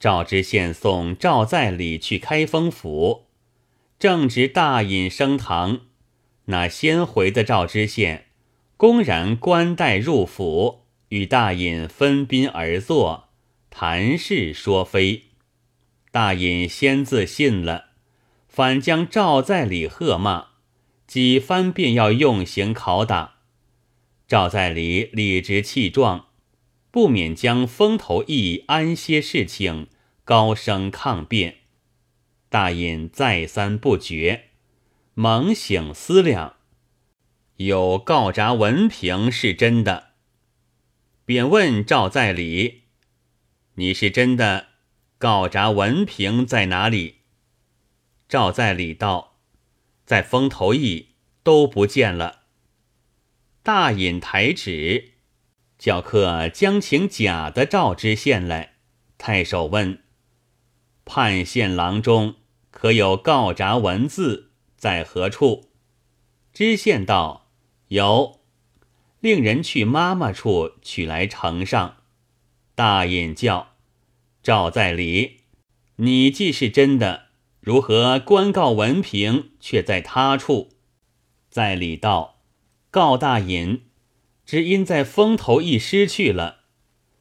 赵知县送赵在礼去开封府，正值大隐升堂，那先回的赵知县公然官带入府，与大隐分宾而坐，谈事说非。大隐先自信了，反将赵在礼喝骂，几番便要用刑拷打。赵在礼理直气壮。不免将风头义安歇事情高声抗辩，大隐再三不决，猛醒思量，有告札文凭是真的，便问赵在礼：“你是真的，告札文凭在哪里？”赵在礼道：“在风头义都不见了。”大隐抬指。教客将请假的赵知县来。太守问：“判县郎中可有告札文字在何处？”知县道：“有，令人去妈妈处取来呈上。”大隐叫：“赵在礼，你既是真的，如何官告文凭却在他处？”在礼道：“告大隐。”只因在风头一失去了，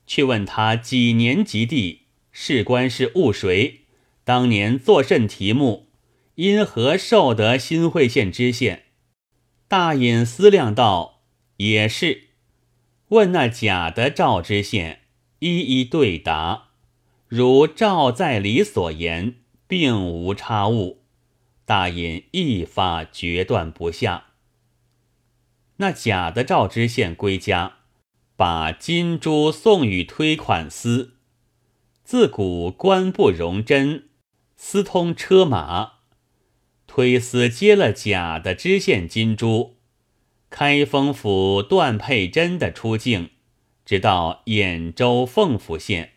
去问他几年及第，士官是务谁？当年作甚题目？因何受得新会县知县？大隐思量道：“也是。”问那假的赵知县，一一对答，如赵在礼所言，并无差误。大隐一发决断不下。那假的赵知县归家，把金珠送与推款司。自古官不容真，私通车马。推司接了假的知县金珠，开封府段佩珍的出境，直到兖州凤府县，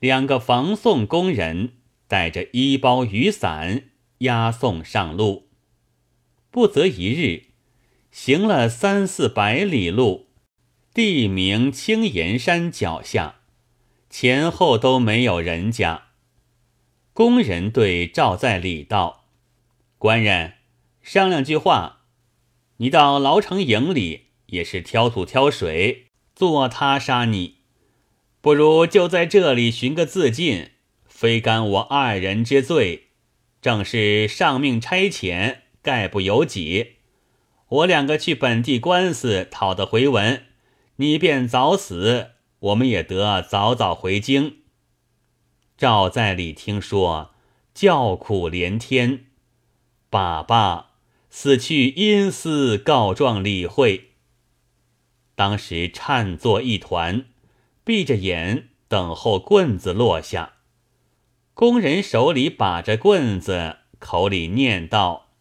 两个防送工人带着衣包雨伞押送上路，不则一日。行了三四百里路，地名青岩山脚下，前后都没有人家。工人对赵在礼道：“官人，商量句话。你到牢城营里也是挑土挑水，做他杀你，不如就在这里寻个自尽，非干我二人之罪。正是上命差遣，概不由己。”我两个去本地官司讨得回文，你便早死，我们也得早早回京。赵在礼听说，叫苦连天，爸爸死去阴司告状理会。当时颤作一团，闭着眼等候棍子落下。工人手里把着棍子，口里念道。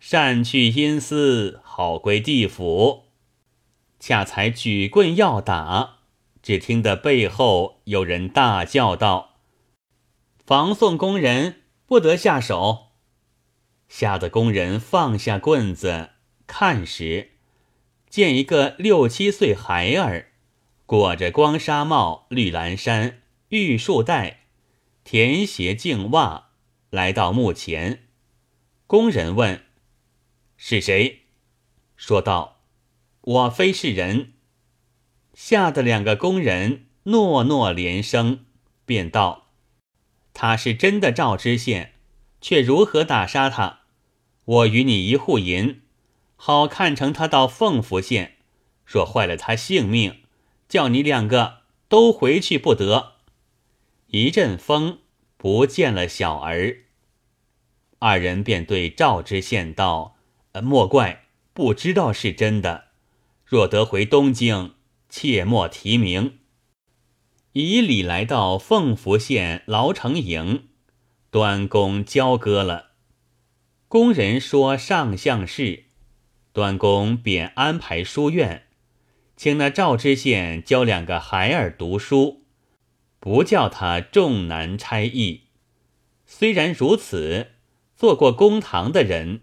善去阴司，好归地府。恰才举棍要打，只听得背后有人大叫道：“防送工人不得下手！”吓得工人放下棍子，看时，见一个六七岁孩儿，裹着光纱帽、绿蓝衫、玉束带、田鞋、净袜，来到墓前。工人问。是谁？说道：“我非是人。”吓得两个工人诺诺连声，便道：“他是真的赵知县，却如何打杀他？我与你一户银，好看成他到凤福县。若坏了他性命，叫你两个都回去不得。”一阵风，不见了小儿。二人便对赵知县道。莫怪不知道是真的。若得回东京，切莫提名。以礼来到凤福县牢城营，端公交割了。工人说上相事，端公便安排书院，请那赵知县教两个孩儿读书，不叫他重难差役。虽然如此，做过公堂的人。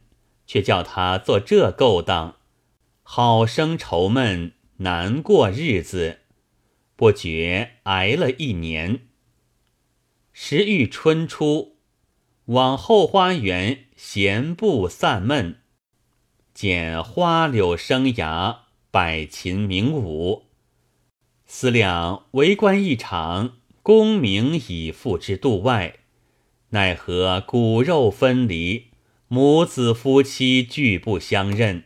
却叫他做这勾当，好生愁闷，难过日子，不觉挨了一年。时遇春初，往后花园闲步散闷，见花柳生芽，百禽鸣舞，思量为官一场，功名已付之度外，奈何骨肉分离，母子夫妻俱不相认，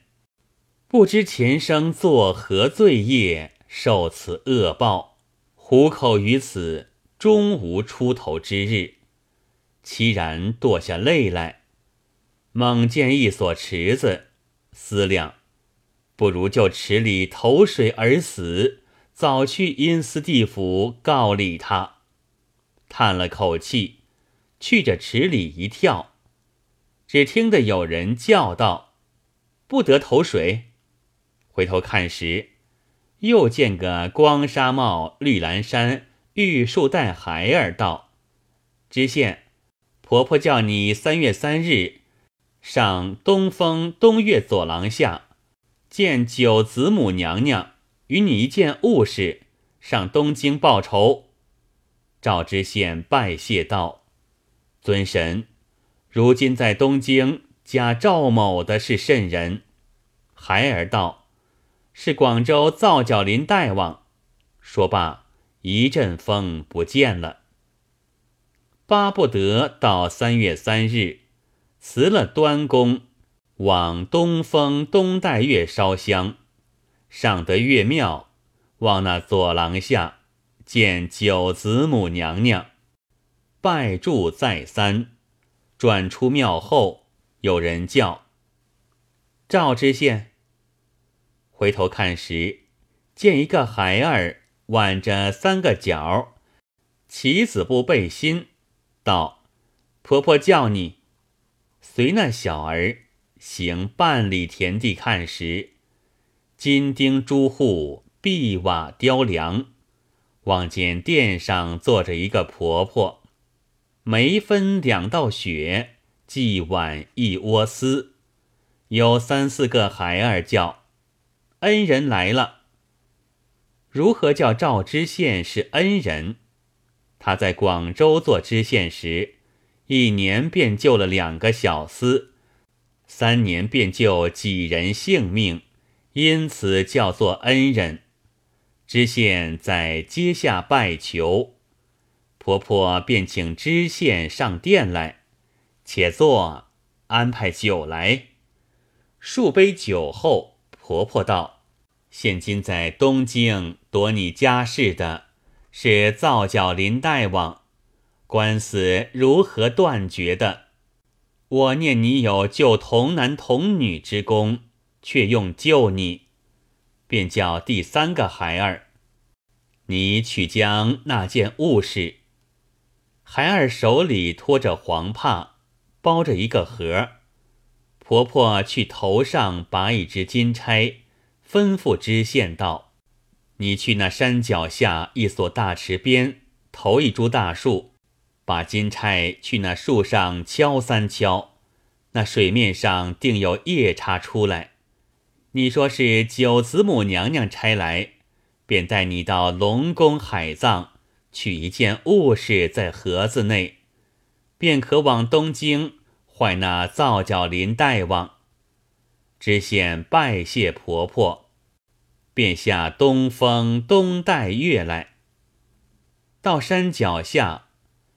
不知前生作何罪业，受此恶报，虎口于此。终无出头之日，凄然堕下泪来。猛见一所池子，思量，不如就池里投水而死，早去阴司地府告理他。叹了口气，去着池里一跳，只听得有人叫道：“不得投水！”回头看时，又见个光纱帽、绿蓝衫。玉树带孩儿道：“知县，婆婆叫你三月三日上东风东岳左廊下见九子母娘娘，与你一件物事，上东京报仇。”赵知县拜谢道：“尊神，如今在东京假赵某的是甚人？”孩儿道：“是广州皂角林大王。”说罢。一阵风不见了，巴不得到三月三日，辞了端公，往东风东带月烧香，上得月庙，望那左廊下见九子母娘娘，拜祝再三，转出庙后，有人叫赵知县，回头看时，见一个孩儿。挽着三个角，棋子布背心，道：“婆婆叫你。”随那小儿行半里田地看时，金钉朱户，碧瓦雕梁，望见殿上坐着一个婆婆，梅分两道雪，髻挽一窝丝，有三四个孩儿叫：“恩人来了。”如何叫赵知县是恩人？他在广州做知县时，一年便救了两个小厮，三年便救几人性命，因此叫做恩人。知县在阶下拜求，婆婆便请知县上殿来，且坐，安排酒来。数杯酒后，婆婆道。现今在东京夺你家事的是皂角林大王，官司如何断绝的？我念你有救童男童女之功，却用救你，便叫第三个孩儿，你去将那件物事。孩儿手里托着黄帕，包着一个盒，婆婆去头上拔一只金钗。吩咐知县道：“你去那山脚下一所大池边投一株大树，把金钗去那树上敲三敲，那水面上定有夜叉出来。你说是九子母娘娘差来，便带你到龙宫海葬，取一件物事在盒子内，便可往东京坏那皂角林大王。”知县拜谢婆婆，便下东风东带月来。到山脚下，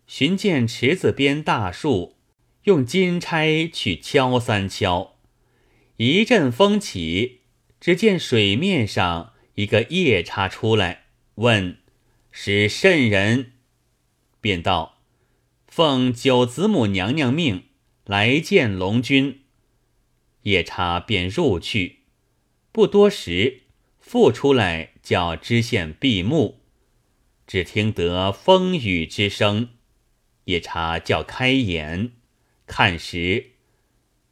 寻见池子边大树，用金钗去敲三敲。一阵风起，只见水面上一个夜叉出来，问是甚人，便道：“奉九子母娘娘命来见龙君。”夜叉便入去，不多时，复出来叫知县闭目。只听得风雨之声，夜叉叫开眼，看时，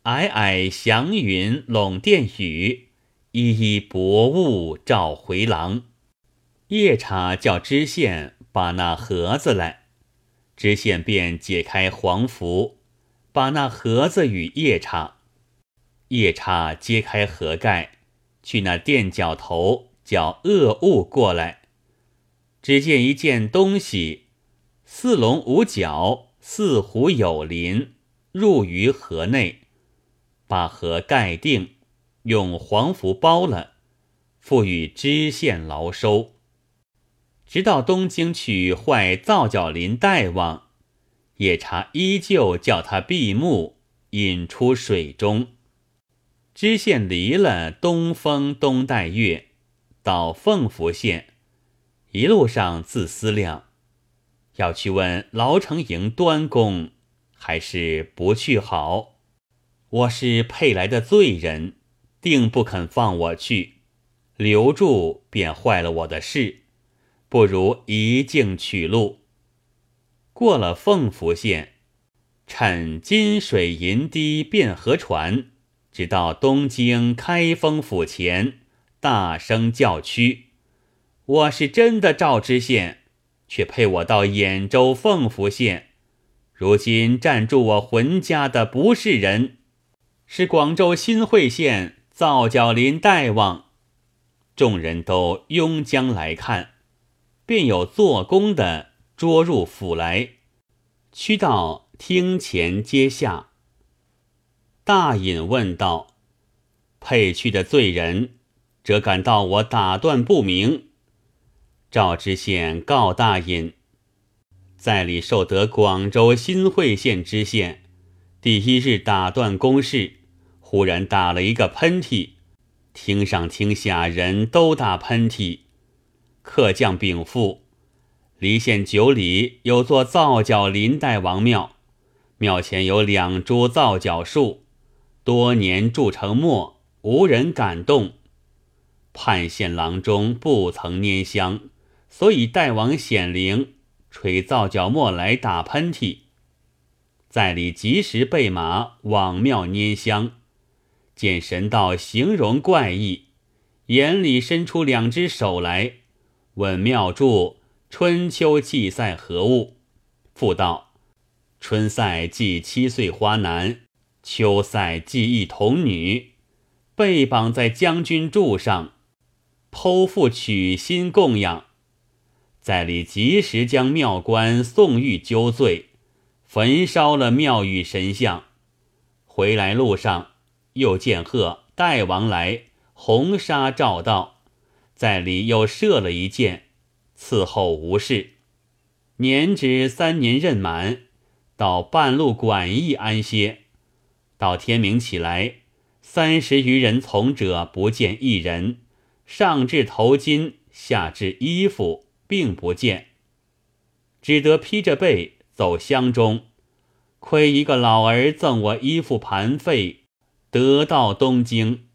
霭霭祥云笼殿宇，依依薄雾照回廊。夜叉叫知县把那盒子来，知县便解开黄符，把那盒子与夜叉。夜叉揭开盒盖，去那垫脚头叫恶物过来。只见一件东西，四龙五角，四虎有鳞，入于盒内，把盒盖定，用黄符包了，赋予知县劳收。直到东京去坏皂角林大王，夜叉依旧叫他闭目，引出水中。知县离了东风东带月，到凤福县，一路上自思量，要去问牢城营端公，还是不去好？我是配来的罪人，定不肯放我去，留住便坏了我的事。不如一径取路，过了凤福县，趁金水银堤变河船，直到东京开封府前，大声叫屈：“我是真的赵知县，却配我到兖州凤福县。如今占住我浑家的不是人，是广州新会县皂角林大王。”众人都拥将来看。便有做工的捉入府来，屈到厅前阶下。大隐问道：“配去的罪人，则感到我打断不明。”赵知县告大隐：“在里受得广州新会县知县，第一日打断公事，忽然打了一个喷嚏，厅上厅下人都打喷嚏。”客将禀赋，离县九里有座皂角林代王庙，庙前有两株皂角树，多年铸成墨，无人敢动。判县郎中不曾拈香，所以代王显灵，吹皂角墨来打喷嚏。在里及时备马往庙拈香，见神道形容怪异，眼里伸出两只手来。问妙祝春秋祭赛何物？复道：春赛祭七岁花男，秋赛祭一童女，被绑在将军柱上，剖腹取心供养。在里及时将庙官宋玉揪罪，焚烧了庙宇神像。回来路上又见贺代王来，红纱照道。在里又射了一箭，伺候无事。年止三年任满，到半路馆驿安歇。到天明起来，三十余人从者不见一人，上至头巾，下至衣服，并不见，只得披着被走乡中。亏一个老儿赠我衣服盘费，得到东京。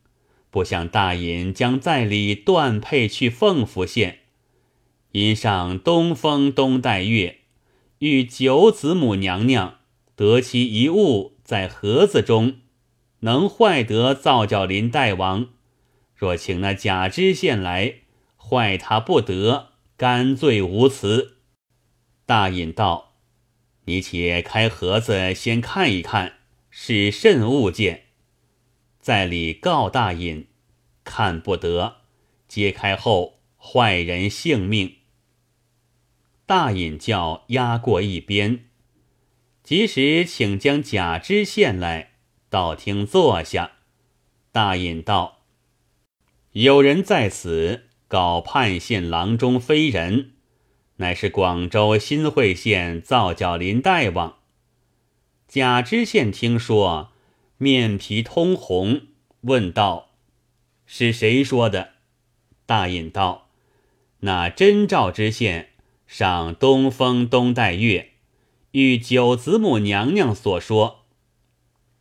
不想大隐将在里断配去凤福县，因上东风东带月，遇九子母娘娘得其一物在盒子中，能坏得皂角林大王。若请那假知县来坏他不得，甘罪无辞。大隐道：“你且开盒子先看一看，是甚物件。”在里告大隐，看不得，揭开后坏人性命。大隐叫压过一边，及时请将贾知县来到厅坐下。大隐道：“有人在此告判县郎中非人，乃是广州新会县皂角林大王。”贾知县听说。面皮通红，问道：“是谁说的？”大隐道：“那真赵知县上东风东带月，遇九子母娘娘所说。”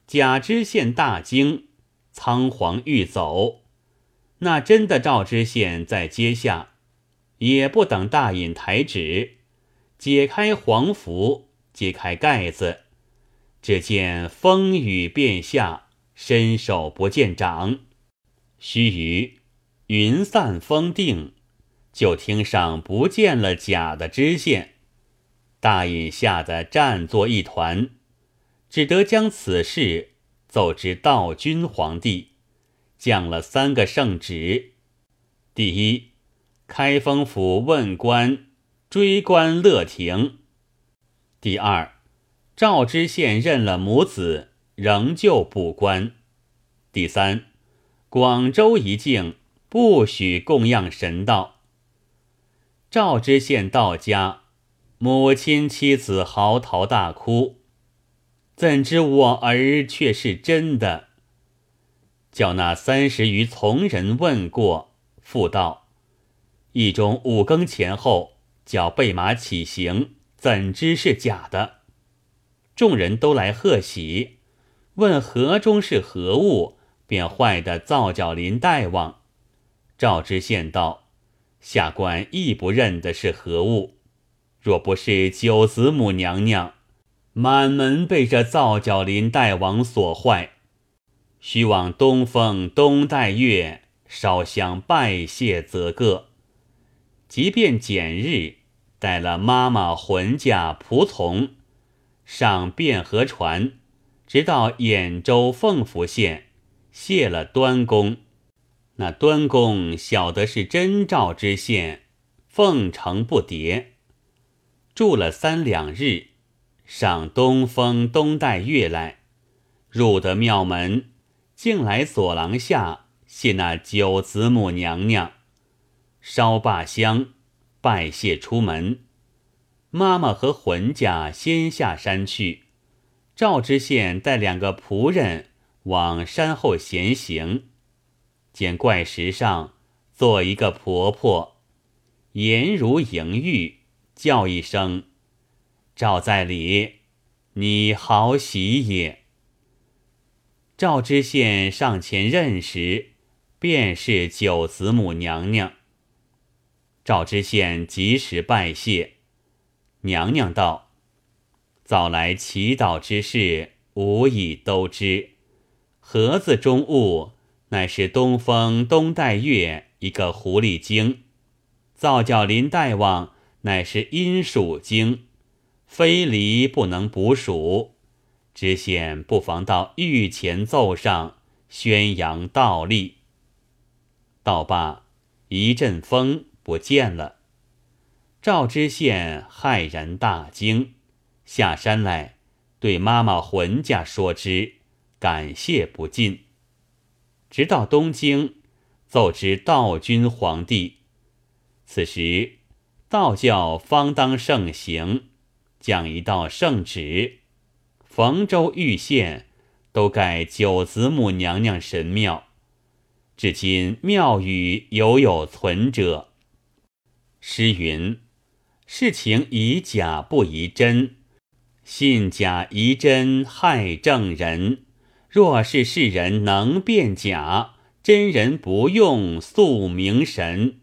贾知县大惊，仓皇欲走。那真的赵知县在阶下，也不等大隐抬指，解开黄符，揭开盖子。只见风雨变下，伸手不见掌。须臾，云散风定，就听上不见了假的知县。大隐吓得战作一团，只得将此事奏知道君皇帝，降了三个圣旨：第一，开封府问官追官乐亭；第二，赵知县认了母子，仍旧不官。第三，广州一境不许供养神道。赵知县到家，母亲妻子嚎啕大哭，怎知我儿却是真的？叫那三十余从人问过，复道：一中五更前后，叫备马起行。怎知是假的？众人都来贺喜，问河中是何物，便坏的皂角林大王。赵知县道：“下官亦不认得是何物。若不是九子母娘娘，满门被这皂角林大王所坏，须往东风东带月烧香拜谢则个。即便减日。”带了妈妈、魂家、仆从，上汴河船，直到兖州凤福县，谢了端公。那端公晓得是真赵知县，奉承不迭，住了三两日，上东风东带月来，入得庙门，竟来左廊下谢那九子母娘娘，烧罢香。拜谢出门，妈妈和浑家先下山去。赵知县带两个仆人往山后闲行，见怪石上坐一个婆婆，颜如莹玉，叫一声：“赵在里，你好喜也。”赵知县上前认时，便是九子母娘娘。赵知县及时拜谢，娘娘道：“早来祈祷之事，吾已都知。盒子中物，乃是东风东带月一个狐狸精；皂角林大王，乃是阴属精，非离不能捕鼠。知县不妨到御前奏上，宣扬道立。”道罢，一阵风。不见了，赵知县骇然大惊，下山来对妈妈浑家说之，感谢不尽。直到东京，奏知道君皇帝。此时道教方当盛行，讲一道圣旨，冯州玉县都盖九子母娘娘神庙，至今庙宇犹有存者。诗云：“事情宜假不宜真，信假疑真害正人。若是世人能辨假，真人不用宿明神。”